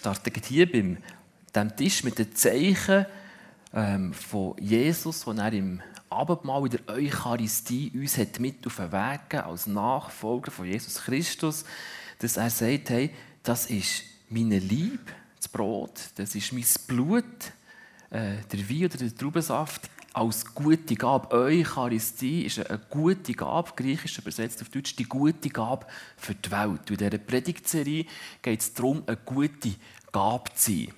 starten hier beim dem Tisch mit den Zeichen ähm, von Jesus, den er im Abendmahl in der Eucharistie uns hat mit auf den Weg gegeben, als Nachfolger von Jesus Christus, dass er sagt, hey, das ist meine Liebe, das Brot, das ist mein Blut, äh, der Wein oder der Traubensaft als gute Gabe. Eucharistie ist eine gute Gabe, griechisch übersetzt auf Deutsch, die gute Gabe für die Welt. In dieser Predigtserie geht es darum, eine gute Gabe zu sein.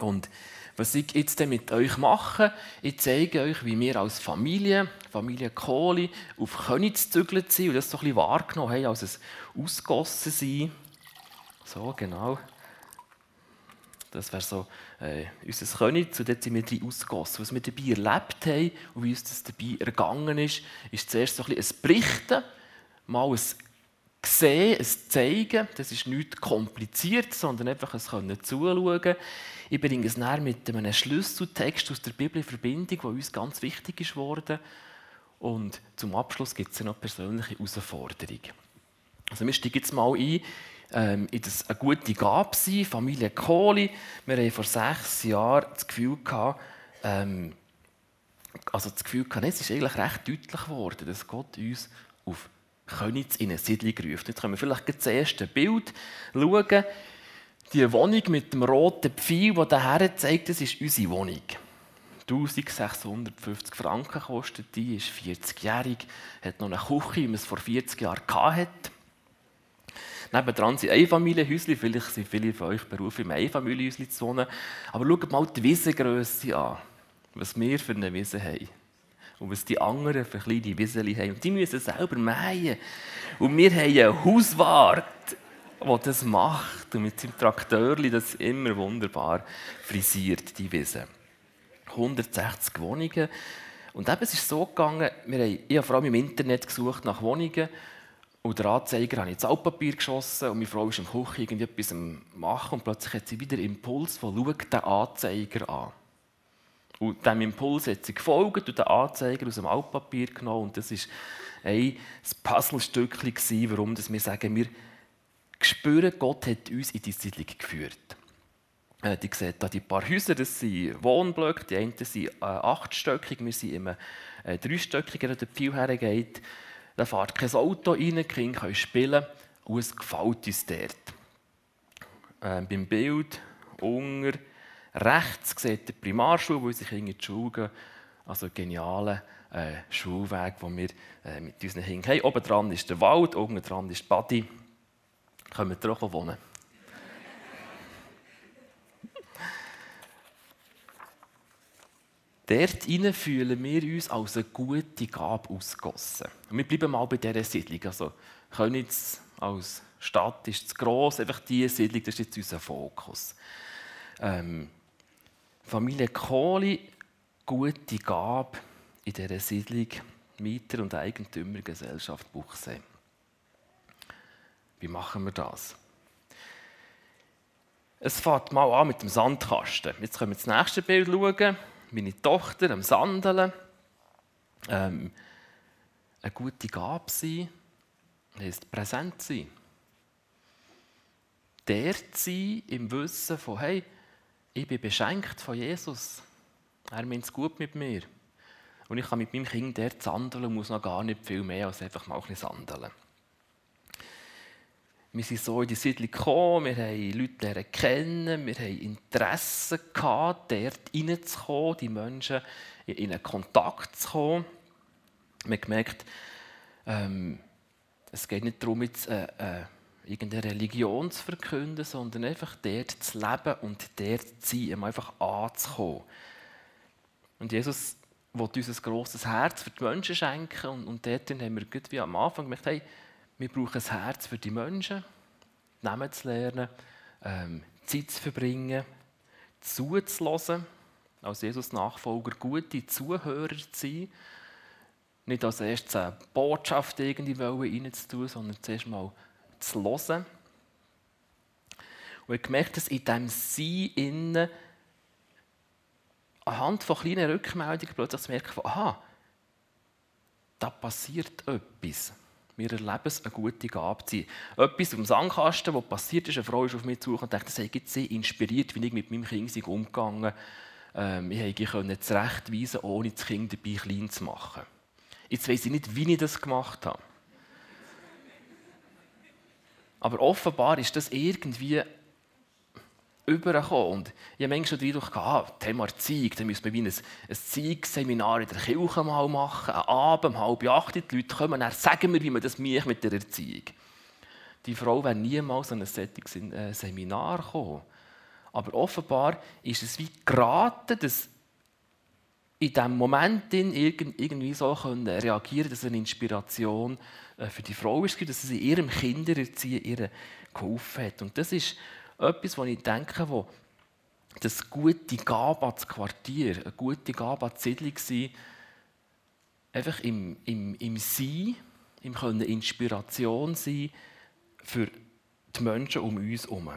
Und was ich jetzt mit euch mache, ich zeige euch, wie wir als Familie, Familie Kohli, auf Königs gezügelt sind und das so ein bisschen wahrgenommen haben als ein Ausgossen sein. So, genau. Das wäre so äh, unser König, und dort sind wir drin ausgegossen. Was wir dabei erlebt haben und wie uns das dabei ergangen ist, ist zuerst so ein, bisschen ein Berichten, mal ein Sehen, ein Zeigen. Das ist nicht kompliziert, sondern einfach ein Können zuschauen. Ich bringe es näher mit einem Schlüsseltext aus der Bibel in Verbindung, der uns ganz wichtig ist. Und zum Abschluss gibt es noch persönliche Herausforderungen. Also wir steigen jetzt mal ein ähm, das eine gute Gabe sein, Familie Kohli. Wir haben vor sechs Jahren das Gefühl gehabt, ähm, also das Gefühl gehabt, es ist eigentlich recht deutlich geworden, dass Gott uns auf Königs in eine Siedlung ruft. Jetzt können wir vielleicht das erste Bild schauen. Die Wohnung mit dem roten Pfeil, der daher zeigt, das ist unsere Wohnung. 1650 Franken kostet die, ist 40-jährig, hat noch eine Küche, wie man es vor 40 Jahren hatte. Nebendran sind Einfamilienhäuschen. Vielleicht sind viele von euch berufen, im Einfamilienhäuschen zu wohnen. Aber schaut mal die Wiesengrösse an. Was wir für eine Wiese haben. Und was die anderen für kleine Wiesen haben. Und die müssen selber mähen. Und wir haben einen Hauswart, der das macht. Und mit seinem Trakteur das immer wunderbar frisiert, die Wiese. 160 Wohnungen. Und eben, es ist so gegangen, wir haben, ich habe vor allem im Internet gesucht nach Wohnungen und der Anzeiger ich ins Altpapier geschossen und meine Frau ist im Küche irgendetwas machen und plötzlich hat sie wieder einen Impuls von «Schau den Anzeiger an». Und diesem Impuls hat sie gefolgt und den Anzeiger aus dem Altpapier genommen und das war ein Puzzlestückchen, warum wir sagen, wir spüren, Gott hat uns in die Siedlung geführt. Äh, die sehen hier die paar Häuser, das sind Wohnblöcke, die einen sind äh, achtstöckig, wir sind immer äh, dreistöckiger, der viel hergeht. Da fährt kein Auto rein, die Kinder können spielen und es gefällt uns dort. Ähm, beim Bild unter rechts sieht der Primarschule, wo unsere Kinder in die Schule gehen. Also genialer äh, Schulweg, den wir äh, mit unseren Kindern haben. Oben dran ist der Wald, oben dran ist die Badi. Können wir auch wohnen. Dort fühlen wir uns als eine gute Gabe ausgossen. Und wir bleiben mal bei dieser Siedlung. Also Königs als Stadt ist zu gross, einfach diese Siedlung, das ist jetzt unser Fokus. Ähm, Familie Kohli, gute Gabe in dieser Siedlung Mieter- und Eigentümergesellschaft Buchsee. Wie machen wir das? Es fängt mal an mit dem Sandkasten. Jetzt können wir das nächste Bild schauen meine Tochter am Sandeln. Ähm, eine gute Gabe sein, heisst präsent sein. Dort sein im Wissen von, hey, ich bin beschenkt von Jesus. Er meint es gut mit mir. Und ich kann mit meinem Kind dort sandeln und muss noch gar nicht viel mehr als einfach mal ein bisschen sandeln. Wir sind so in die Siedlung gekommen, wir haben Leute kennen, wir haben Interesse gehabt, dort reinzukommen, die Menschen in einen Kontakt zu kommen. Wir haben gemerkt, ähm, es geht nicht darum, jetzt, äh, äh, irgendeine Religion zu verkünden, sondern einfach dort zu leben und dort zu sein, einfach anzukommen. Und Jesus wollte uns ein grosses Herz für die Menschen schenken und, und dort haben wir wie am Anfang gemerkt, hey, wir brauchen ein Herz für die Menschen, Namen zu lernen, ähm, Zeit zu verbringen, zuzulassen, als Jesus-Nachfolger gute Zuhörer zu sein, nicht als erstes eine Botschaft irgendwie reinzutun, sondern zuerst mal zu hören. Und ich gemerkt, dass in diesem Sein innen anhand von kleinen Rückmeldungen plötzlich zu merken, aha, da passiert etwas Wir erleben es, eine gute Gabe zu sein. Etwas im Sandkasten, was passiert ist, eine Frau ist auf mich zu und dachte, das hat sie inspiriert, wie ich mit meinem Kind umgegangen ähm, Ich konnte zurechtweisen, ohne das Kind dabei klein zu machen. Jetzt weiß ich nicht, wie ich das gemacht habe. Aber offenbar ist das irgendwie übergekommen. Und ich habe manchmal den Eindruck, ah, Thema Erziehung, da müssen wir wie ein, ein Zeugsseminar in der Kirche mal machen, einen Abend, um halb acht, die Leute kommen, dann sagen wir, wie man das macht mit der Erziehung. Die Frau wäre niemals an ein solches äh, Seminar gekommen. Aber offenbar ist es wie geraten, dass in diesem Moment irgendwie so reagieren können, dass eine Inspiration äh, für die Frau ist, dass sie ihrem Kindererziehen ihr geholfen hat. Und das ist etwas, wo ich denke, wo das gute Gabe Quartier, eine gute Gabe Siedlung war, einfach im, im, im Sein, im Können Inspiration sein für die Menschen um uns herum.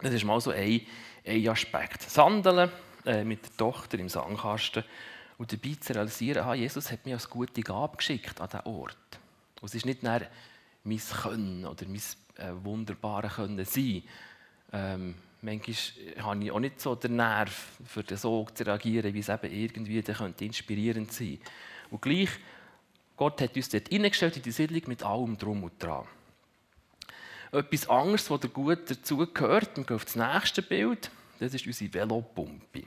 Das ist mal so ein, ein Aspekt. Sandeln äh, mit der Tochter im Sandkasten und dabei zu realisieren, ah, Jesus hat mich als gute Gabe geschickt an diesen Ort. Und es ist nicht nur mein Können oder mein äh, wunderbare Können sein. Ähm, manchmal habe ich auch nicht so den Nerv, für den Sog zu reagieren, wie es eben irgendwie könnte inspirierend sein Und gleich, Gott hat uns dort hineingestellt in die Siedlung mit allem Drum und Dran. Etwas anderes, was gut dazu gehört, wir gehen auf das nächste Bild, das ist unsere Velopumpe.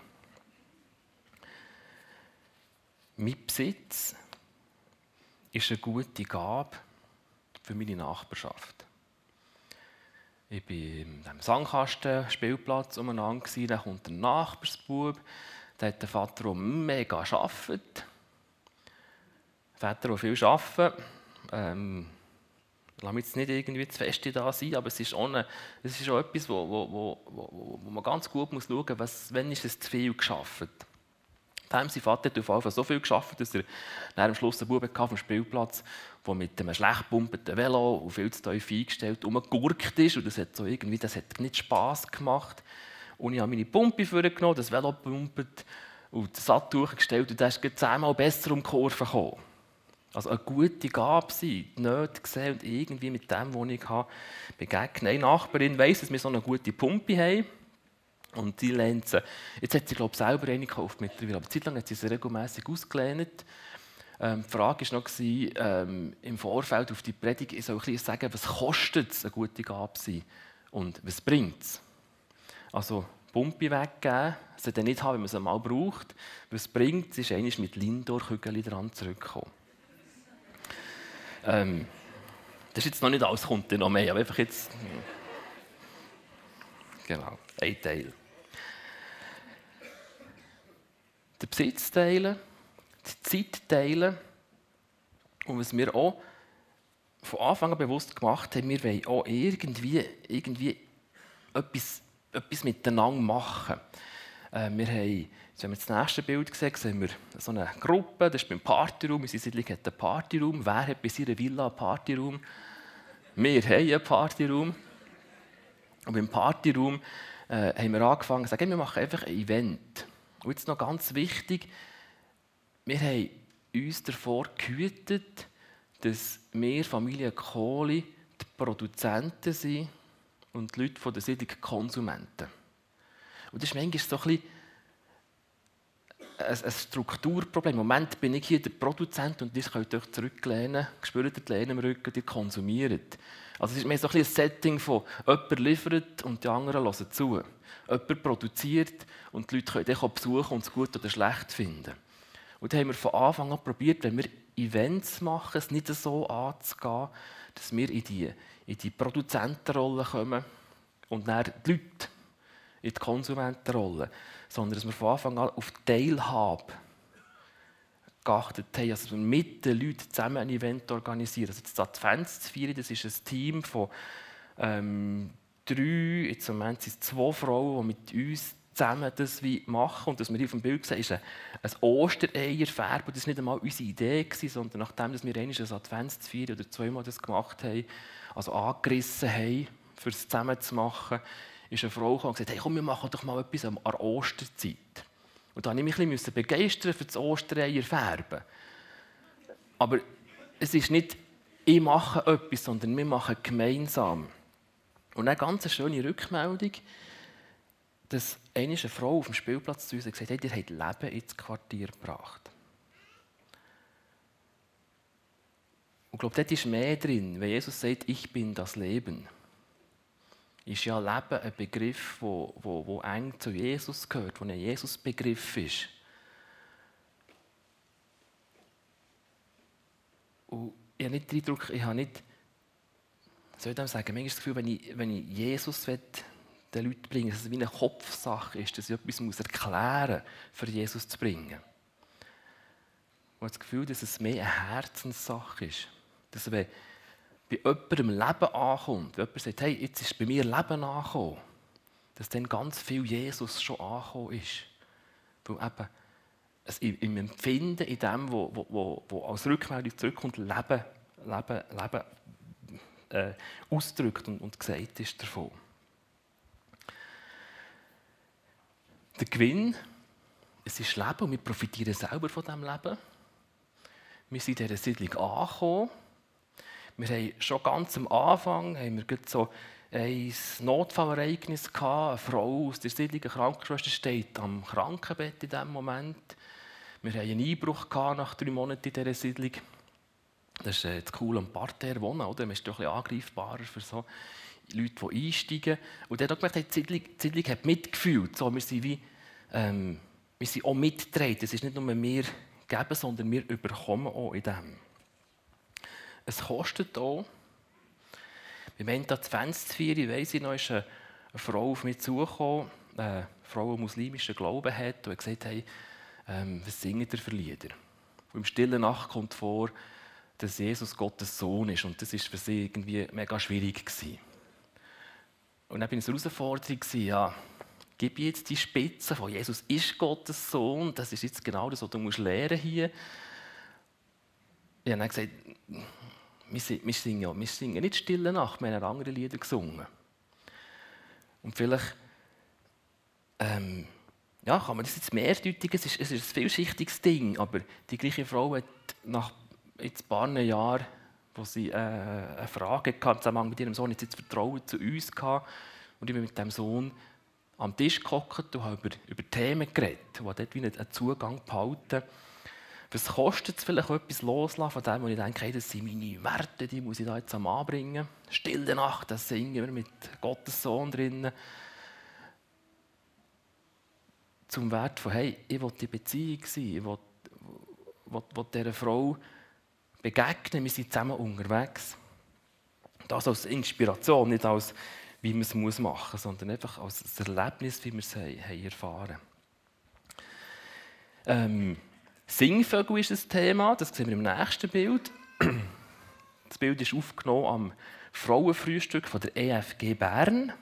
Mein Besitz ist eine gute Gabe für meine Nachbarschaft. Ich war in diesem Sandkasten-Spielplatz umeinander, da kommt ein Nachbarsbub, der hat den Vater, der mega arbeitet. Väter, die viel arbeiten. Ähm, Lass mich jetzt nicht irgendwie zu fest da sein, aber es ist auch, eine, es ist auch etwas, wo, wo, wo, wo man ganz gut muss schauen muss, wann ist es zu viel geschafft. Sein Vater hat auf jeden Fall so viel geschafft, dass er nach am Schluss einen Buben auf dem Spielplatz, der mit einem schlecht gepumpten Velo und viel zu tief eingestellt umgegurkt ist. Und das hat, so irgendwie, das hat nicht Spass gemacht. Und ich habe meine Pumpe vorgenommen, das Velo gepumpt und das Satt durchgestellt und das ist zehnmal besser um die Kurve gekommen. Also eine gute Gabe sein, die Nöte sehen und irgendwie mit dem, was ich habe, begegnen. Eine Nachbarin weiss, dass wir so eine gute Pumpe haben. Und die lehnt sie. Jetzt hat sie, glaube ich, selber eine gekauft mittlerweile. Aber zeitlang hat sie sie regelmäßig ausgelehnt. Ähm, die Frage war noch, ähm, im Vorfeld auf die Predigt, ich soll ein sagen, was kostet es, eine gute Gabe sein und was bringt es? Also, Pumpe weggeben, sie dann nicht haben, wenn man sie mal braucht. Was bringt es, ist eigentlich mit Lindor-Kügeln dran zurückkommen. Ähm, das ist jetzt noch nicht alles, kommt noch mehr, aber einfach jetzt. Genau, ein Teil. Den Besitz teilen, die Zeit teilen und was wir auch von Anfang an bewusst gemacht haben, wir wollen auch irgendwie, irgendwie etwas, etwas miteinander machen. Äh, wir haben Jetzt haben wir das nächste Bild gesehen, sehen wir so eine Gruppe, das ist beim Partyraum. Unsere Siedlung hat einen Partyraum. Wer hat bei seiner Villa einen Partyraum? Wir haben einen Partyraum. Und beim Partyraum äh, haben wir angefangen zu sagen, wir machen einfach ein Event. Und jetzt noch ganz wichtig, wir haben uns davor gehütet, dass wir Familie Kohli die Produzenten sind und die Leute von der Siedlung Konsumenten. Und das ist manchmal so ein ein, Strukturproblem. Im Moment bin ich hier der Produzent und ihr könnt euch zurücklehnen, spürt die Lehne im Rücken, ihr konsumiert. Also es ist mehr so ein, ein Setting von jemand liefert und die anderen hören zu. Jemand produziert und die Leute können besuchen und es gut oder schlecht finden. Und da haben wir von Anfang an probiert, wenn wir Events machen, es nicht so anzugehen, dass wir in die, in die Produzentenrolle kommen und dann die Leute in die Konsumentenrolle sondern dass wir von Anfang an auf Teilhabe geachtet haben, also wir mit den Leuten zusammen ein Event organisieren. Also das Adventsfeiern, das ist ein Team von ähm, drei, jetzt im Moment sind es zwei Frauen, die mit uns zusammen das wie machen. Und was wir hier auf dem Bild sehen, ist ein, ein Ostereierfärben. Das war nicht einmal unsere Idee, gewesen, sondern nachdem dass wir einmal ein Adventsfeier oder zweimal das gemacht haben, also angerissen haben, für es zusammen zu machen, ist eine Frau gekommen und gesagt, hey, komm, wir machen doch mal etwas an der Osterzeit. Und da musste ich mich begeistern für das Ostereier färben. Aber es ist nicht ich mache etwas, sondern wir machen gemeinsam. Und eine ganz schöne Rückmeldung, dass eine Frau auf dem Spielplatz zu uns gesagt hat, ihr habt Leben ins Quartier gebracht. Und ich glaube, dort ist mehr drin, wenn Jesus sagt, ich bin das Leben. Ist ja Leben ein Begriff, der wo, wo, wo eng zu Jesus gehört, wo ein Jesus-Begriff ist. Und ich habe nicht den Eindruck, ich habe nicht, soll ich sagen, manchmal das Gefühl, wenn ich, wenn ich Jesus will, den Leuten bringen, dass es wie eine Kopfsache ist, dass ich etwas muss erklären muss, für Jesus zu bringen. Und das Gefühl, dass es mehr eine Herzenssache ist. Dass wenn bei jemandem Leben ankommt, wenn jemand sagt, hey, jetzt ist bei mir Leben angekommen, dass dann ganz viel Jesus schon angekommen ist. Weil eben es im Empfinden, in dem, wo, wo, wo als Rückmeldung zurückkommt, Leben, Leben, Leben äh, ausdrückt und, und gesagt ist davon. Der Gewinn, es ist Leben und wir profitieren selber von diesem Leben. Wir sind in dieser Siedlung angekommen. Wir haben schon ganz am Anfang haben wir so ein Notfallereignis gehabt. Eine Frau aus der Siedlung, eine Krankenschwester, steht am Krankenbett in diesem Moment. Wir hatten einen Einbruch nach drei Monaten in dieser Siedlung. Das ist äh, cool am Parterre wohnen, oder? Man ist doch ein bisschen angreifbarer für so Leute, die einsteigen. Und dann hat gemerkt, die Siedlung, die Siedlung hat mitgefühlt. So, wir sind wie, ähm, wir sind auch mitgetragen. Es ist nicht nur wir geben, sondern wir überkommen auch in dem. Es kostet auch. Beim Ende 2004, weiss ich noch, ist eine, Frau auf mich zugekommen, eine Frau, die muslimischen Glauben hat, und gesagt, hey, ähm, was singt ihr für Lieder? Und im stillen Nacht kommt vor, dass Jesus Gottes Sohn ist. Und das war für sie irgendwie mega schwierig. Gewesen. Und dann war es eine Herausforderung, ja, gib jetzt die Spitze von Jesus ist Gottes Sohn, das ist jetzt genau das, was du musst lernen hier. Ich habe dann gesagt, wir singen, wir singen nicht Stille Nacht, wir haben andere Lieder gesungen. Und vielleicht ähm, ja, kann man das jetzt mehrdeutigen, es ist, es ist ein vielschichtiges Ding, aber die gleiche Frau hat nach ein paar Jahren, wo sie äh, eine Frage hatte, im Zusammenhang mit ihrem Sohn, jetzt, jetzt Vertrauen zu uns gehabt und ich bin mit dem Sohn am Tisch gehockt und habe über, über Themen geredet und dort wie einen Zugang behalten. Was kostet es vielleicht etwas loslassen von dem, wo ich denke, hey, das sind meine Werte, die muss ich da jetzt am anbringen. Stille Nacht, das singen wir mit Gottes Sohn drinnen zum Wert von, hey, ich will die Beziehung sein, ich will, will, will dieser Frau begegnen, wir sind zusammen unterwegs. Das als Inspiration, nicht als, wie man es machen muss, sondern einfach als Erlebnis, wie wir es haben erfahren ähm, Singvögel ist das Thema, das sehen wir im nächsten Bild. Das Bild ist aufgenommen am Frauenfrühstück von der EFG Bern.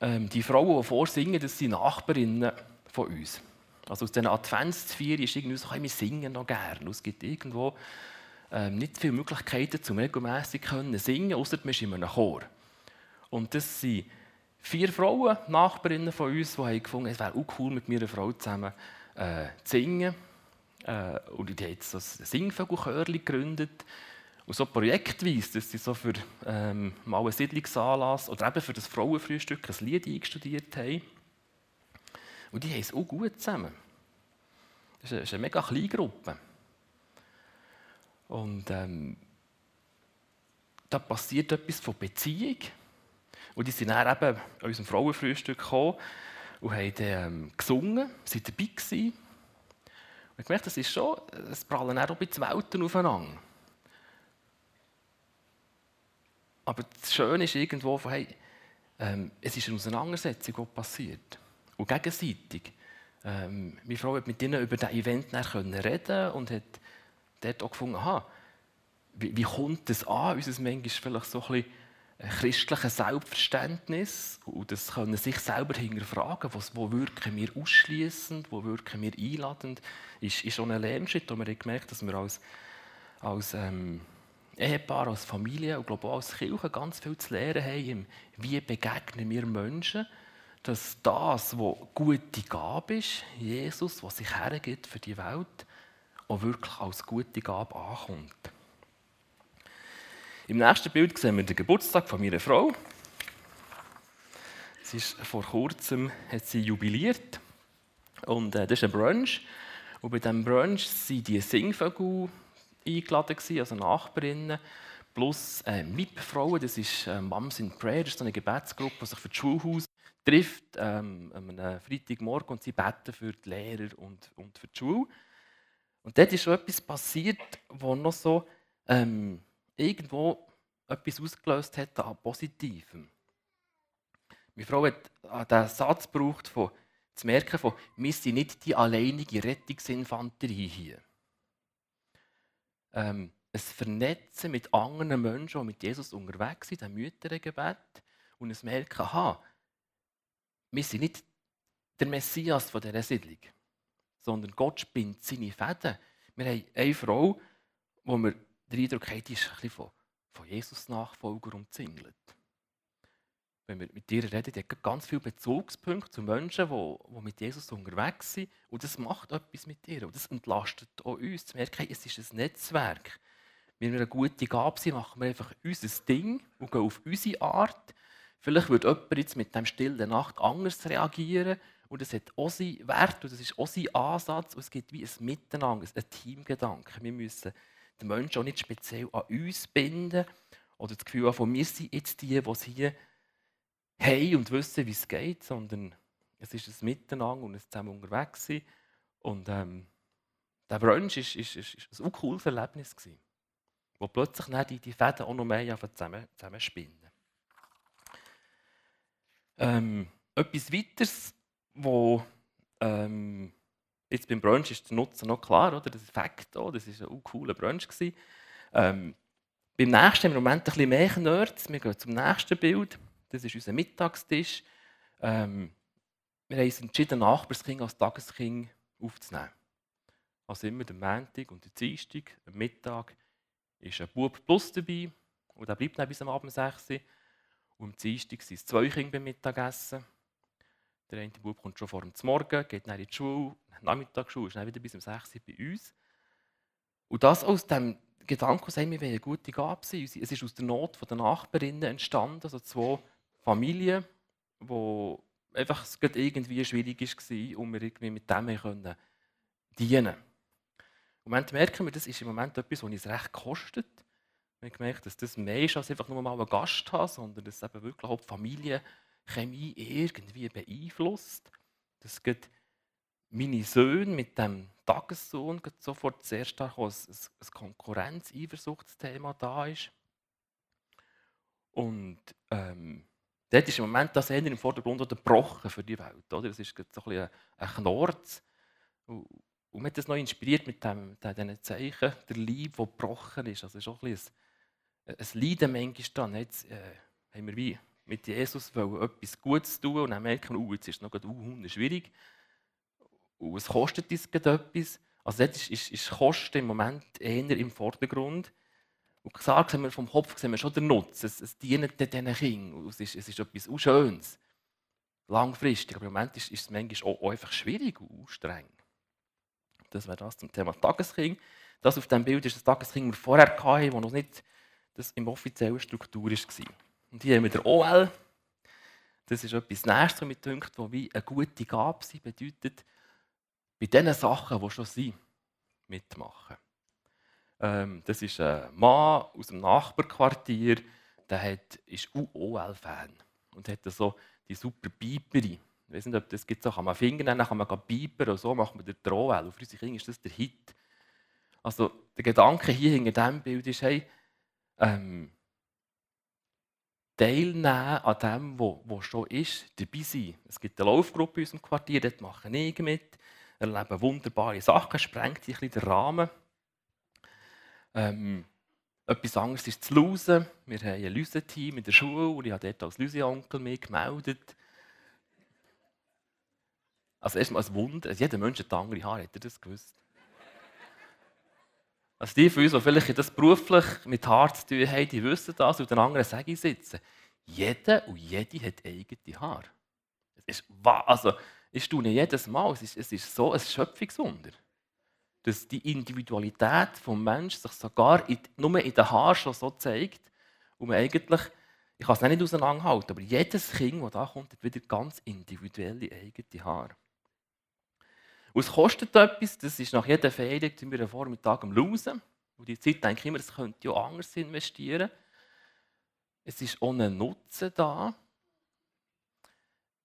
Ähm, die Frauen, die vorsingen, das sind Nachbarinnen von uns. Also aus diesen Adventsfeiern ist irgendwie so, hey, wir singen noch gerne. Es gibt irgendwo ähm, nicht viele Möglichkeiten, zum regelmäßig können singen, außer man ist in einem Chor. Und das sind vier Frauen, Nachbarinnen von uns, die haben gefunden, es wäre auch cool, mit mir eine Frau zusammen äh, zu singen. Äh, und die haben jetzt so ein Singvogelchörli gegründet. Und so projektweise, dass sie so für ähm, mal einen Siedlungsanlass oder eben für das Frauenfrühstück ein Lied eingestudiert haben. Und die haben es auch gut zusammen. Das ist eine, ist eine mega kleine Gruppe. Und ähm, da passiert etwas von Beziehung. Und die sind dann eben an unserem Frauenfrühstück gekommen und haben dann, ähm, gesungen, sind dabei gewesen. Und ich merke, das ist schon, es prallen auch ein bisschen Welten aufeinander. Aber das Schöne ist irgendwo, von, hey, ähm, es ist eine Auseinandersetzung, die passiert. Und gegenseitig. Ähm, meine Frau hat mit ihnen über das Event reden und hat dort auch gefunden, aha, wie, wie kommt das an? Unser manchmal vielleicht so ein bisschen christliches Selbstverständnis und das können sich selber hinterfragen, was, wo wirken wir ausschließend, wo wirken wir einladend, ist, ist schon ein Lernschritt, und wir gemerkt, dass wir als, als ähm, Ehepaar, als Familie und auch als Kirche ganz viel zu lernen haben, wie begegnen wir Menschen, dass das, was gute Gabe ist, Jesus, was sich hergibt für die Welt, auch wirklich als gute Gabe ankommt. Im nächsten Bild sehen wir den Geburtstag von meiner Frau. Sie ist vor kurzem hat sie jubiliert und äh, das ist ein Brunch. Und bei diesem Brunch waren die Singvögel eingeladen, also Nachbarinnen, plus äh, MIP-Frauen, das ist äh, Moms in Prayer, das ist eine Gebetsgruppe, die sich für das Schulhaus trifft ähm, am Freitagmorgen und sie beten für die Lehrer und, und für die Schule. Und dort ist schon etwas passiert, wo noch so ähm, irgendwo etwas ausgelöst hat an Positivem. Meine Frau hat den Satz gebraucht, von, zu merken, von, wir sind nicht die alleinige Rettungsinfanterie hier. Ähm, ein Vernetzen mit anderen Menschen, die mit Jesus unterwegs sind, ein Müttergebet und ein Merken, aha, wir sind nicht der Messias von dieser Siedlung, sondern Gott spinnt seine Fäden. Wir haben eine Frau, wo wir den Eindruck haben, die ist ein bisschen von, von Jesus-Nachfolger umzingelt. Wenn wir mit ihr reden, die hat ganz viele Bezugspunkte zu Menschen, die, die mit Jesus unterwegs sind. Und das macht etwas mit ihr. Und das entlastet auch uns, zu merken, es ist ein Netzwerk. Wenn wir eine gute Gabe sind, machen wir einfach unser Ding und gehen auf unsere Art. Vielleicht wird jemand jetzt mit dem stillen Nacht anders reagieren und das hat auch seinen Wert und das ist auch sein Ansatz und es gibt wie ein Miteinander, ein Teamgedanke. Wir müssen den Menschen auch nicht speziell an uns binden oder das Gefühl haben, wir sind jetzt die, die es hier haben und wissen, wie es geht, sondern es ist ein Miteinander und ein zusammen unterwegs. Und ähm, der Brunch war ist, ist, ein cooles Erlebnis, gewesen, wo plötzlich die, die Fäden auch noch mehr zusammen, zusammen spinnen. Ähm, etwas weiteres, wo ähm, jetzt beim Brunch ist der Nutzen noch klar, oder? Das Fakt auch, das war ein cooler Brunch. Ähm, beim nächsten im Moment ein bisschen mehr Nerds. Wir gehen zum nächsten Bild. Das ist unser Mittagstisch. Ähm, wir haben uns entschieden, Nachbarskind als Tageskind aufzunehmen. Also immer der Montag und der Dienstag, am Mittag, ist ein Bub plus dabei. Und der bleibt dann bis am Abend 6 Uhr. Und am Dienstag sind es zwei Kinder beim Mittagessen. Der eine Bub kommt schon vor dem Morgen, geht dann in die Schule, Nachmittagsschule, ist dann wieder bis um 6 Uhr bei uns. Und das aus dem Gedanken, sagen wir eine gute Gabe sein. Es ist aus der Not der Nachbarinnen entstanden, also zwei Familien, wo einfach irgendwie schwierig war, um wir irgendwie mit dem können dienen Im Moment merken wir, das ist im Moment etwas, was uns recht kostet. Wir haben gemerkt, dass das mehr ist als einfach nur mal einen Gast haben, sondern dass eben wirklich auch die Familienchemie irgendwie beeinflusst. Dass meine Söhne mit dem Tagessohn sofort zuerst ein, ein Konkurrenz-Eifersuchtsthema da ist. Und ähm, dort ist im Moment das eher im Vordergrund oder Brochen für die Welt. Oder? Das ist so ein, ein Knorz. Und, und mich hat das noch inspiriert mit, diesen Zeichen, der Liebe, der gebrochen ist. Also es ist auch ein bisschen es Leiden manchmal dann. Jetzt äh, haben wir wie mit Jesus etwas Gutes tun und dann merken oh, jetzt ist es noch uh, schwierig. Und es kostet uns etwas. Also dort ist, ist, ist Kosten im Moment eher im Vordergrund. Und gesagt haben wir vom Kopf sehen wir schon den Nutzen. Es, es dient diesen Kindern. Es ist, es ist etwas Schönes. Langfristig. Aber im Moment ist, ist es manchmal auch, auch einfach schwierig und streng. Das wäre das zum Thema Tageskind. Das auf dem Bild ist das Tageskind, das wir vorher hatten, das noch nicht das im offiziellen Struktur war. Und hier haben wir den OL. Das ist etwas Nächstes, was mir denkt, wo wie eine gute Gabe sein bedeutet, bei den Sachen, die schon sind, mitmachen. Ähm, das ist ein Mann aus dem Nachbarquartier, der hat, ist OL-Fan und hat so die super Biperi. Ich weiß nicht, ob das gibt, so kann man Finger nennen, kann man Biper und so machen wir den. Und für unsere Kinder ist das der Hit. Also der Gedanke hier hinter diesem Bild ist, hey, ähm, teilnehmen an dem, was schon ist, dabei sein. Es gibt eine Laufgruppe in unserem Quartier, dort mache ich mit, erleben wunderbare Sachen, sprengt sich ein bisschen den Rahmen. Ähm, etwas anderes ist zu Lusen. Wir haben ein Lusen-Team in der Schule und ich habe dort als Lusen-Onkel mich gemeldet. Also erstmal ein Wunder, jeder Mensch hat andere Haare, hat er das gewusst? Also die von uns, die vielleicht das beruflich mit Haar zu tun haben, die wissen das und den anderen sage ich sitzen. Jeder und jede hat eigene Haare. Es ist, also, ich staune jedes Mal, es ist, es ist so ein Schöpfungswunder, dass die Individualität des Menschen sich sogar in, nur in den Haaren schon so zeigt, Und man eigentlich, ich kann es nicht auseinanderhalten, aber jedes Kind, das da kommt, hat wieder ganz individuelle eigene Haare. Und es kostet etwas, das ist nach jeder Ferien, sind wir am Vormittag am Lausen. Und die Zeit denke ich immer, es könnte ja anders investieren. Es ist ohne Nutzen da.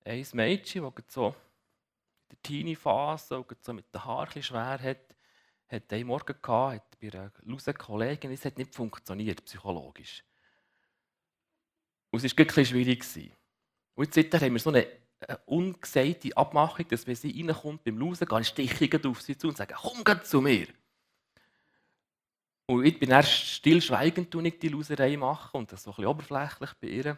Ein Mädchen, das so in der Teenie-Phase so mit den Haaren schwer hat, hat einen Morgen gehabt, hat bei einer Lausen-Kollegin, es hat nicht funktioniert, psychologisch. Und es war wirklich schwierig. Und seitdem haben wir so eine, eine ungesagte Abmachung, dass wenn sie reinkommt beim Lausen, gehe ich auf sie zu und sage, komm zu mir. Und ich bin erst stillschweigend, ich die Loserei machen und das so ein bisschen oberflächlich bei ihr.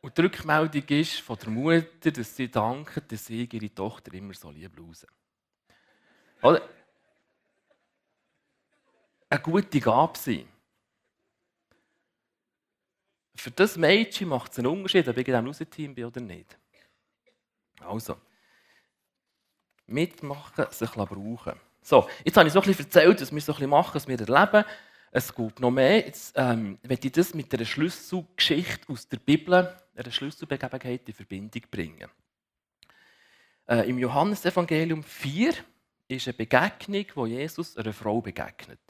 Und die Rückmeldung ist von der Mutter, dass sie dankt, dass sie ihre Tochter immer so lieb lausen. Oder? Eine gute Gabe sein für das Mädchen macht es einen Unterschied, ob ich in diesem Rausenteam bin oder nicht. Also, mitmachen, sich brauchen. So, jetzt habe ich so ein bisschen erzählt, was wir so ein machen, was wir erleben. Es gibt noch mehr. Jetzt ähm, möchte ich das mit einer Schlüsselgeschichte aus der Bibel, einer Schlüsselbegebenheit in Verbindung bringen. Äh, Im Johannesevangelium 4 ist eine Begegnung, wo Jesus einer Frau begegnet.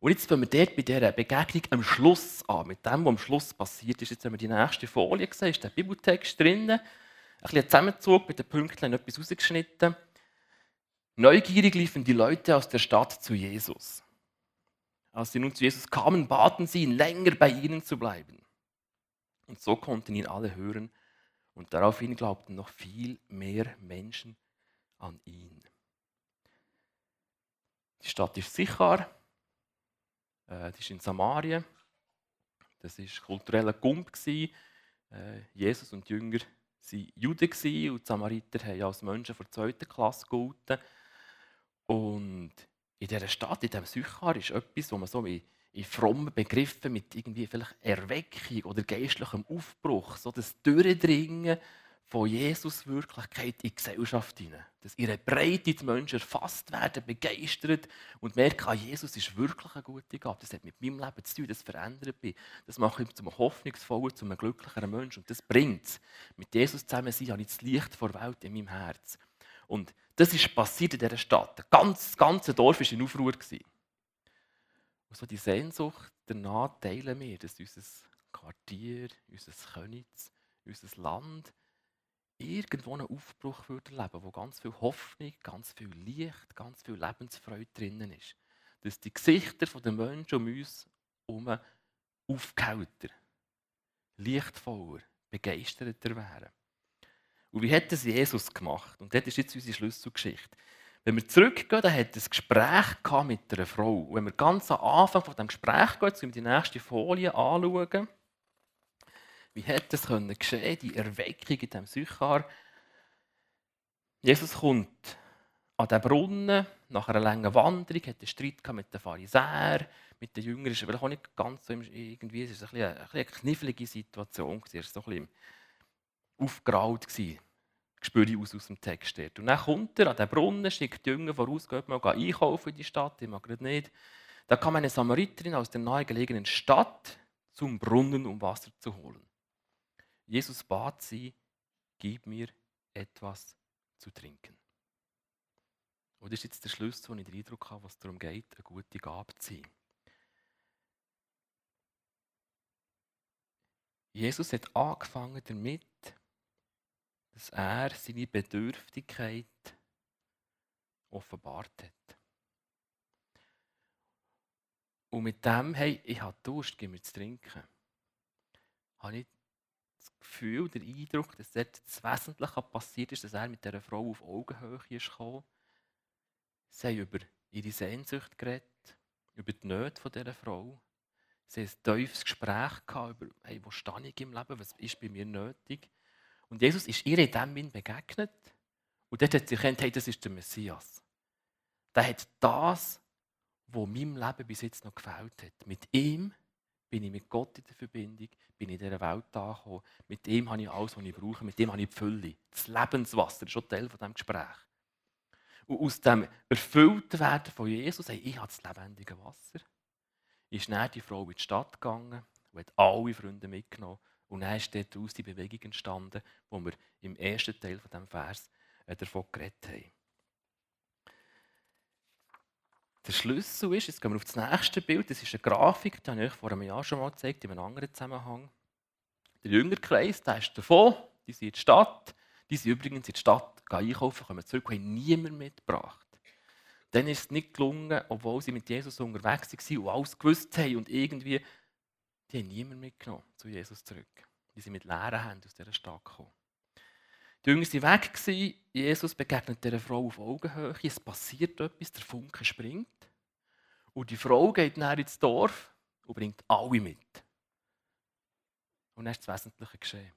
Und jetzt fangen wir dort bei dieser Begegnung am Schluss an, mit dem, was am Schluss passiert ist. Jetzt haben wir die nächste Folie gesehen, ist der Bibeltext drin. Ein bisschen Zusammenzug mit den Pünktchen etwas rausgeschnitten. Neugierig liefen die Leute aus der Stadt zu Jesus. Als sie nun zu Jesus kamen, baten sie ihn, länger bei ihnen zu bleiben. Und so konnten ihn alle hören und daraufhin glaubten noch viel mehr Menschen an ihn. Die Stadt ist sicher, das ist in Samarien. Das war kultureller Gump. Äh, Jesus und die Jünger waren Juden und die Samariter haben als Menschen von zweiter Klasse gegolten. Und in dieser Stadt, in diesem Sychar, ist etwas, wo man so in, in frommen Begriffen mit irgendwie vielleicht Erweckung oder geistlichem Aufbruch, so das Durchdringen von Jesus Wirklichkeit in die Gesellschaft hinein. Dass ihre Breite die Menschen erfasst werden, begeistert und merken, Jesus ist wirklich eine gute Gabe. Das hat mit meinem Leben zu tun, das verändert mich. Das macht mich zum hoffnungsvollen, zum glücklicheren Menschen. Und das bringt es. Mit Jesus zusammen sein, habe ich das Licht vor Welt in meinem Herz. Und das ist passiert in dieser Stadt. Das ganze Dorf war in Aufruhr. Und so die Sehnsucht danach teilen wir, dass unser Quartier, unser Königs, unser Land, irgendwo einen Aufbruch würde erleben wo ganz viel Hoffnung, ganz viel Licht, ganz viel Lebensfreude drinnen ist. Dass die Gesichter der Menschen um uns herum aufgehellter, lichtvoller, begeisterter wären. Und wie hat das Jesus gemacht? Und das ist jetzt unsere Schlüsselgeschichte. Wenn wir zurückgehen, dann hat er ein Gespräch mit einer Frau. Und wenn wir ganz am Anfang von dem Gespräch gehen, jetzt die nächste Folie anschauen, wie hätte es können geschehen, die Erweckung in diesem Sychar? Jesus kommt an den Brunnen nach einer langen Wanderung, hat einen Streit mit den Pharisäern, mit den Jüngern. Es war auch nicht ganz so irgendwie, es war eine, eine, knifflige Situation. Es war so ein bisschen aufgeraut. Spüre ich aus, aus dem Text. Und dann kommt er an den Brunnen, schickt die Jünger voraus, geht mal einkaufen in die Stadt, ich mag gerade nicht. Da kam eine Samariterin aus der nahegelegenen Stadt zum Brunnen, um Wasser zu holen. Jesus bat sie, gib mir etwas zu trinken. Und das ist jetzt der Schluss, wo ich den Eindruck habe, was darum geht, eine gute Gabe zu sein. Jesus hat angefangen damit, dass er seine Bedürftigkeit offenbart hat. Und mit dem, hey, ich habe Durst, gib mir zu trinken, habe ich das Gefühl, der Eindruck, dass dort das Wesentliche passiert ist, dass er mit dieser Frau auf Augenhöhe ist gekommen. Sie haben über ihre Sehnsucht geredet, über die Nöte dieser Frau. Sie haben ein tiefes Gespräch gehabt über, hey, wo stehe ich im Leben, was ist bei mir nötig. Und Jesus ist ihr in dem Sinn begegnet. Und dort hat sie erkannt, hey, das ist der Messias. Der hat das, was meinem Leben bis jetzt noch gefällt hat. Mit ihm bin ich mit Gott in der Verbindung, bin in dieser Welt angekommen. Mit ihm habe ich alles, was ich brauche. Mit ihm habe ich die Fülle. Das Lebenswasser ist schon Teil von diesem Gespräch. Und aus dem Erfülltwerden von Jesus, ich habe das lebendige Wasser. ist dann die Frau in die Stadt gegangen und hat alle Freunde mitgenommen. Und dann ist daraus die Bewegung entstanden, wo wir im ersten Teil von diesem Vers äh, davon geredet haben. Der Schlüssel ist, jetzt gehen wir auf das nächste Bild, das ist eine Grafik, die habe ich euch vor einem Jahr schon mal gezeigt, in einem anderen Zusammenhang. Der Jüngerkreis, der ist davon, die sind in die Stadt, die sind übrigens in die Stadt einkaufen, kommen zurück und haben niemand mitgebracht. Dann ist es nicht gelungen, obwohl sie mit Jesus unterwegs waren und alles gewusst haben und irgendwie, die haben niemand mitgenommen zu Jesus zurück. Die sind mit leeren Händen aus dieser Stadt gekommen. Die Jünger waren weg, Jesus begegnet dieser Frau auf Augenhöhe, es passiert etwas, der Funke springt. Und die Frau geht dann ins Dorf und bringt alle mit. Und dann ist das Wesentliche geschehen.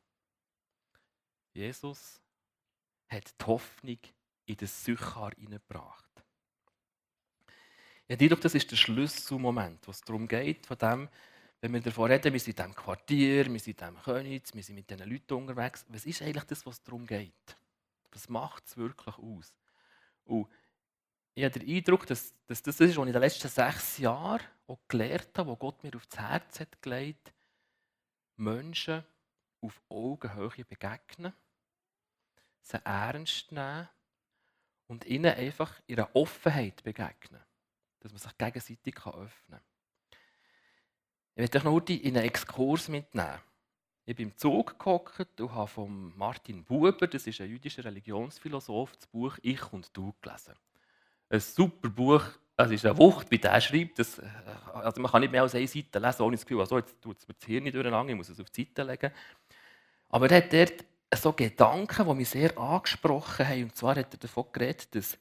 Jesus hat die Hoffnung in das Sychar hineingebracht. Ich denke, das ist der Schlüsselmoment, wo es darum geht, von dem, wenn wir davon reden, wir sind in diesem Quartier, wir sind in diesem Königs, wir sind mit diesen Leuten unterwegs. Was ist eigentlich das, was darum geht? Was macht es wirklich aus? Und ich habe den Eindruck, dass, dass das ist, was ich in den letzten sechs Jahren auch gelernt habe, wo Gott mir aufs Herz hat gelegt, Menschen auf Augenhöhe begegnen, sie ernst nehmen und ihnen einfach ihre Offenheit begegnen dass man sich gegenseitig öffnen kann. Ich möchte euch noch in einen Exkurs mitnehmen. Ich bin im Zug gehockt und habe von Martin Buber, das ist ein jüdischer Religionsphilosoph, das Buch Ich und Du gelesen. Ein super Buch, es ist eine Wucht, wie der schreibt. Das, äh, also man kann nicht mehr als eine Seite lesen, ohne das Gefühl, also jetzt tut es mir das Hirn nicht durcheinander, ich muss es auf die Seite legen. Aber er hat dort so Gedanken, die mich sehr angesprochen haben. Und zwar hat er davon geredet, dass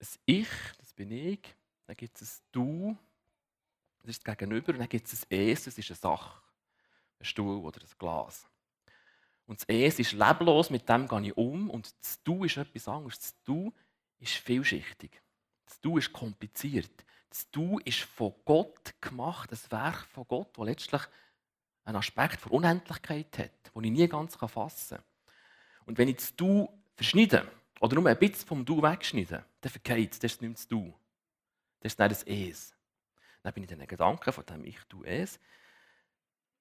ein Ich, das bin ich, dann gibt es ein Du, das ist das Gegenüber, und dann gibt es ein Es, das ist eine Sache, ein Stuhl oder ein Glas. Und das Es ist leblos, mit dem gehe ich um, und das Du ist etwas anderes. Das Du ist vielschichtig. Das Du ist kompliziert. Das Du ist von Gott gemacht, ein Werk von Gott, das letztlich einen Aspekt von Unendlichkeit hat, den ich nie ganz fassen kann. Und wenn ich das Du verschneide, oder nur ein bisschen vom Du wegschneide, dann vergeht es, das ist nicht mehr das Du. Das ist dann das Es. Dann bin ich in den Gedanken von dem Ich tue es.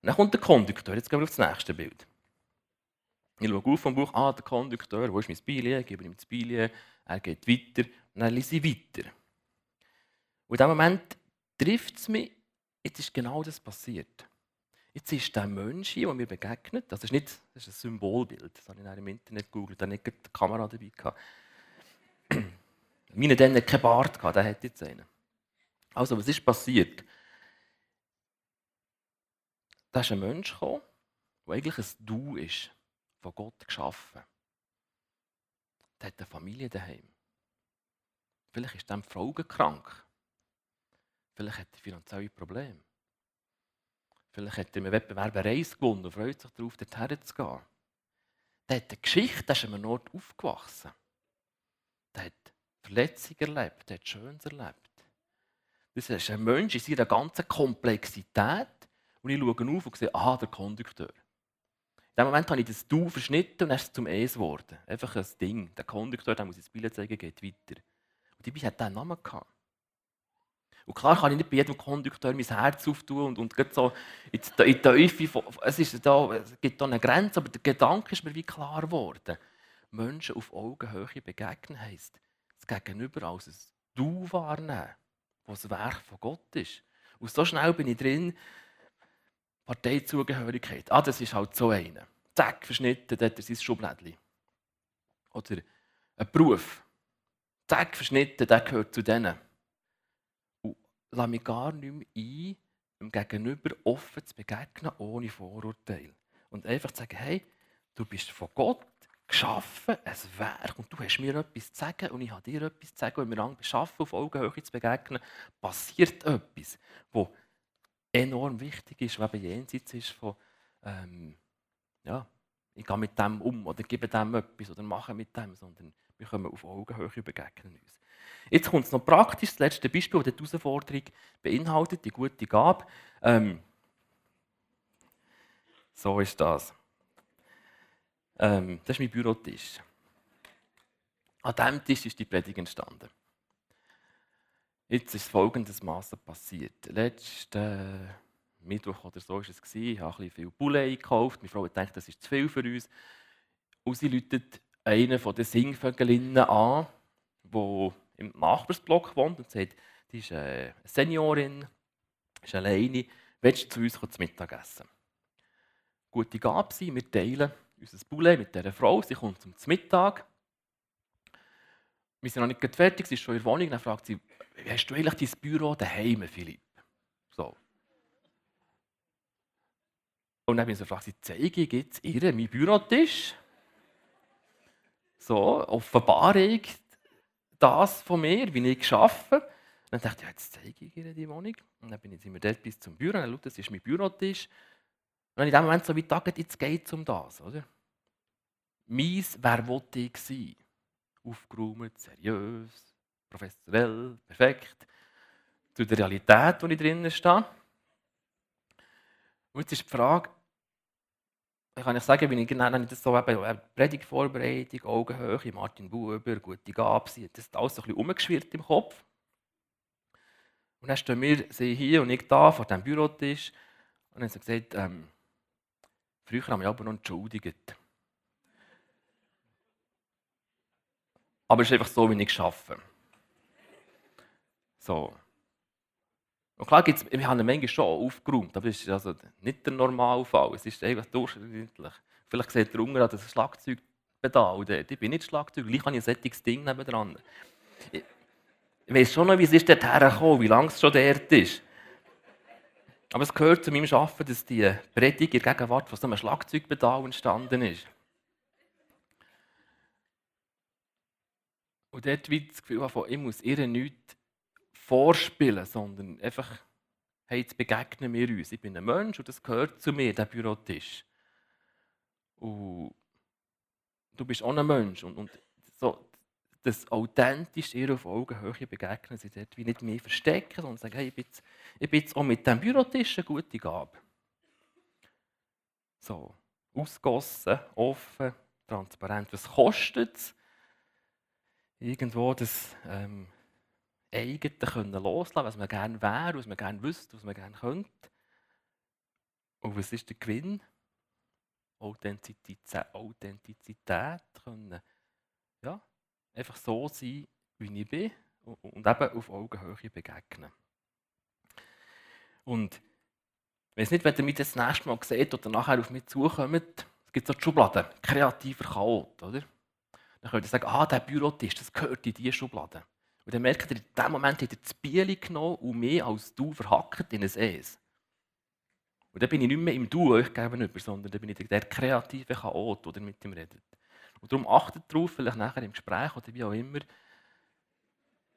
dann kommt der Kondukteur. Jetzt gehen wir auf das nächste Bild. Ich schaue auf vom Buch, ah, der Kondukteur, wo ist mein Billet? Ich gebe ihm das Billet, er geht weiter, und dann lese ich weiter. Und in dem Moment trifft es mich, jetzt ist genau das passiert. Jetzt ist der Mensch hier, der mir begegnet, das ist, nicht, das ist ein Symbolbild, das habe ich im Internet gegoogelt, da hatte nicht die Kamera dabei. Meine dann keinen Bart der hat jetzt einen. Also, was ist passiert? Da ist ein Mensch gekommen, der eigentlich ein Du ist, von Gott geschaffen. Der hat eine Familie daheim. Vielleicht ist der Frau krank. Vielleicht hat er finanzielle Probleme. Vielleicht hat er im Wettbewerb eine Reise gewonnen und freut sich darauf, dorthin zu gehen. Der hat eine Geschichte, der ist an einem Ort aufgewachsen. Der hat Verletzungen erlebt, hat Schönes erlebt. Das ist ein Mensch in seiner ganzen Komplexität. Und ich schaue auf und sehe, aha, der Kondukteur. In dem Moment habe ich das Du verschnitten und dann ist es zum Es geworden. Einfach ein Ding. Der Kondukteur, der muss ins Bild zeigen, geht weiter. Und die hat diesen Namen gehabt. Und klar kann ich nicht bei jedem Kondukteur mein Herz auftun und, und so in die Teufel. Es, ist da, es gibt da eine Grenze, aber der Gedanke ist mir wie klar geworden. Menschen auf Augenhöhe begegnen heisst, das Gegenüber als ein Du wahrnehmen, was das Werk von Gott ist. Und so schnell bin ich drin, Parteizugehörigkeit. Ah, das ist halt so einer. Zack, verschnitten, dort ist sein Schublädchen. Oder ein Beruf. Zack, verschnitten, der gehört zu denen. Und lasse mich gar nicht mehr ein, dem Gegenüber offen zu begegnen, ohne Vorurteil. Und einfach zu sagen, hey, du bist von Gott geschaffen, ein Werk, und du hast mir etwas zu sagen und ich habe dir etwas zu sagen, und wir einander beschaffen, auf Augenhöhe zu begegnen, passiert etwas, das enorm wichtig ist, was jenseits ist von, ähm, ja, ich gehe mit dem um oder gebe dem etwas oder mache mit dem, sondern wir kommen auf Augenhöhe begegnen uns. Jetzt kommt es noch praktisch, das letzte Beispiel, das die Herausforderung beinhaltet, die gute Gabe. Ähm, so ist das. Ähm, das ist mein Bürotisch. An diesem Tisch ist die Predigt entstanden. Jetzt ist folgendermaßen passiert. Letzten Mittwoch oder so war es. Ich habe ein viel Bulle gekauft. Meine Frau denkt, das ist zu viel für uns. Und sie läutet einen den Singvögelinnen an, der im Nachbarsblock wohnt und sagt, die ist eine Seniorin, ist alleine, willst du zu uns zum Mittagessen? Gute Gabe sein, wir teilen unser Bulle mit dieser Frau, sie kommt zum Mittag. Wir sind noch nicht fertig, sie ist schon in der Wohnung, dann fragt sie, wie hast du eigentlich dein Büro daheim, Philipp? So. Und dann ich so gefragt, zeige ich jetzt ihr meinen Bürotisch? So, Offenbarung, das von mir, wie ich arbeite. Dann dachte ich, ja, jetzt zeige ich ihr die Wohnung. Und dann bin ich, wir dort bis zum Büro. Und dann schaut, das ist mein Bürotisch. Und in dem Moment so wie gesagt, jetzt geht es um das. Oder? Meins, wer wollte ich sein? Aufgeräumt, seriös, professionell, perfekt. Zu der Realität, wo ich drinnen stehe. Und jetzt ist die Frage, ich kann nicht sagen, wie ich genau das so eben, Predigtvorbereitung, Augenhöhe, Martin Buber, gute Gabe, das ist alles so ein bisschen umgeschwirrt im Kopf. Und dann stehen wir sie hier und ich da vor dem Bürotisch und dann haben sie gesagt, ähm, früher haben wir aber noch entschuldigt. Aber es ist einfach so, wie ich arbeite. So. Und klar gibt's, wir haben manchmal schon aufgeräumt, aber das ist also nicht der Normalfall. Es ist einfach durchschnittlich. Vielleicht seht ihr unten das Schlagzeugpedal dort. Ich bin nicht Schlagzeug, gleich habe ich ein solches Ding nebendran. Ich, ich weiß schon noch, wie es ist dort hergekommen, wie lange es schon dort ist. Aber es gehört zu meinem Arbeiten, dass die Predigt in Gegenwart von so einem Schlagzeugpedal entstanden ist. Und dort wie das Gefühl von, ich muss ihr nichts vorspielen, sondern einfach, hey, jetzt begegnen wir uns. Ich bin ein Mensch und das gehört zu mir, der Bürotisch. Und du bist auch ein Mensch. Und, und so, das authentisch ihr auf Augenhöhe begegnen, sie dort wie nicht mehr verstecken, sondern sagen, hey, ich bin jetzt, ich bin jetzt auch mit diesem Bürotisch eine gute Gabe. So, ausgossen, offen, transparent. Was kostet es? Irgendwo das ähm, eigene können was man gerne wäre, was man gerne wüsste, was man gerne könnte. Und was ist der Gewinn? Authentizität, Authentizität können, ja, einfach so sein, wie ich bin und eben auf Augenhöhe begegnen. Und ich weiß nicht, wenn ihr mich das nächste Mal seht oder nachher auf mich zukommt, es gibt so die Schublade, kreativer Chaot, oder? Dann könnt ihr sagen, ah, der Bürotisch, das gehört in diese Schublade. Und dann merkt ihr, in dem Moment hat er das Bieli genommen und mehr als du verhackt in ein Es. Und dann bin ich nicht mehr im Du euch gegenüber, sondern dann bin ich der kreative Chaot, der mit ihm redet. Und darum achtet darauf, vielleicht nachher im Gespräch oder wie auch immer,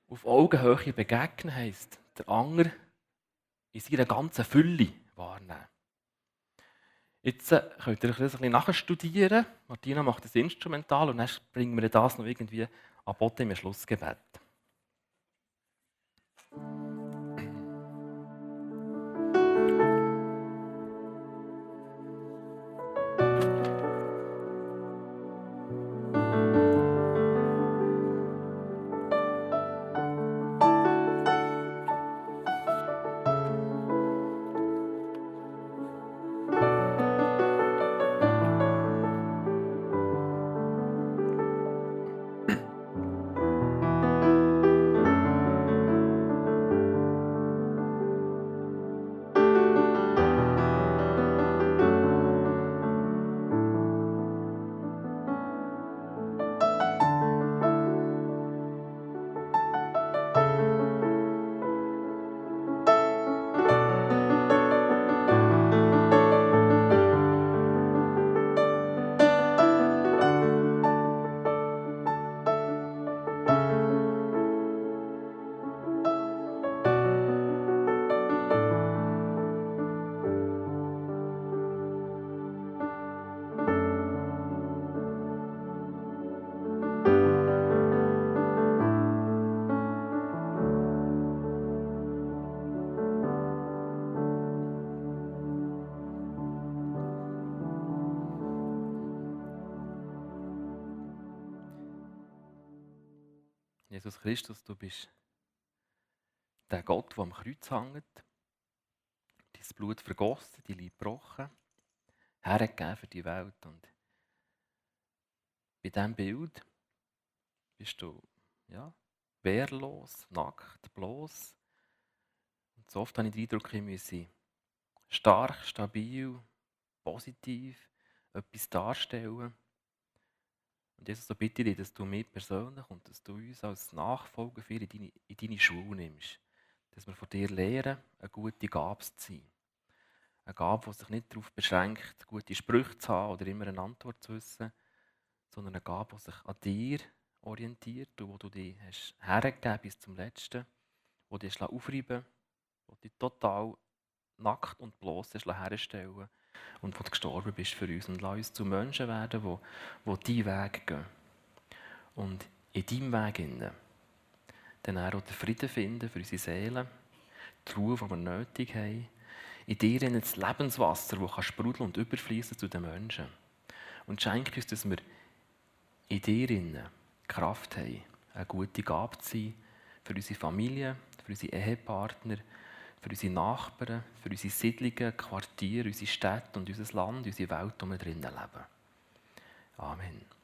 auf Augenhöhe begegnen heisst, der Anger in seiner ganzen Fülle wahrnehmen. Jetzt äh, könnt ihr das ein bisschen nachstudieren. Martina macht das Instrumental und dann bringen wir das noch irgendwie an Boden im Schlussgebet. Christus, du bist der Gott, der am Kreuz hängt, dein Blut vergossen, die Liebe gebrochen, hergegeben für die Welt. Und bei diesem Bild bist du ja, wehrlos, nackt, bloß. Und so oft habe ich den Eindruck, ich müsse stark, stabil, positiv etwas darstellen. Und Jesus, so bitte ich dich, dass du mich persönlich und dass du uns als Nachfolger für in deine, in deine Schule nimmst. Dass wir von dir lernen, eine gute Gabe zu sein. Eine Gabe, die sich nicht darauf beschränkt, gute Sprüche zu haben oder immer eine Antwort zu wissen, sondern eine Gabe, die sich an dir orientiert und wo du dich hast hergegeben bis zum Letzten, wo dich aufreiben wo du dich total nackt und bloß herstellen und wo du gestorben bist für uns. Und lass uns zu Menschen werden, die, die deinen Weg gehen. Und in deinem Weg innen dann auch den Frieden finden für unsere Seelen, die Ruhe, die wir nötig haben. In dir das Lebenswasser, das sprudeln und überfließen zu den Menschen. Und schenke uns, dass wir in dir innen Kraft haben, eine gute Gabe zu sein für unsere Familie, für unsere Ehepartner, für unsere Nachbarn, für unsere Siedlungen, Quartiere, unsere Städte und unser Land, unsere Welt, in wir drinnen leben. Amen.